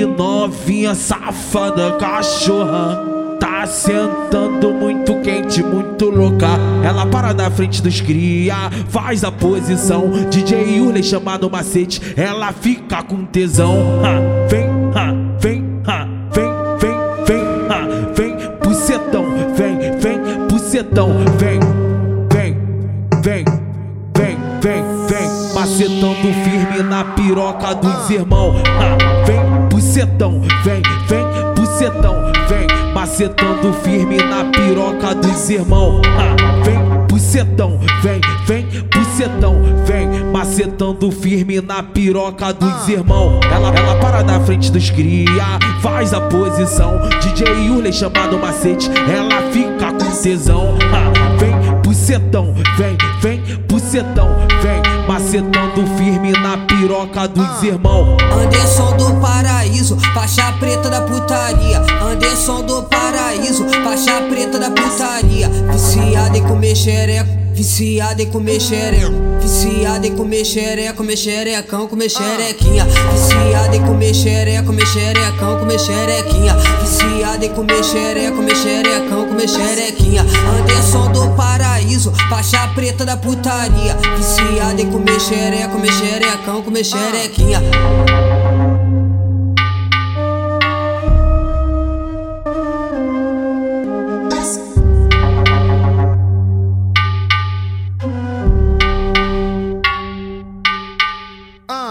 Novinha safada, cachorra. Tá sentando muito quente, muito louca. Ela para na frente dos cria, faz a posição. DJ Yurley chamado macete, ela fica com tesão. Ha, vem, ha, vem, ha, vem, vem, vem, ha, vem, bucetão, vem, vem, bucetão, vem, vem, vem, vem, vem, vem, macetando firme na piroca dos irmãos. Vem, bucetão, vem, vem, bucetão, vem macetando firme na piroca dos irmãos. Ah, vem, bucetão, vem, vem, bucetão, vem, macetando firme na piroca dos irmãos. Ela, ela para na frente dos cria, faz a posição. DJ Yurley chamado macete, ela fica com tesão. Ah, vem, bucetão, vem, vem, bucetão, vem, macetando firme na piroca dos irmãos. Anderson do Paraíso, faixa preta da putaria. Anderson do Paraíso, faixa preta da putaria. Viciado em comer xereco. Viciado em comer xereco, viciado em comer xereco, comer xerecão, comer xerequinha. Viciado em comer xereco, comer xerecão, comer xerequinha. Viciado em comer xereco, comer xerecão, comer xerequinha. Anderson do Paraíso, faixa preta da putaria. Viciado em comer xereco, comer xerecão, comer xerequinha.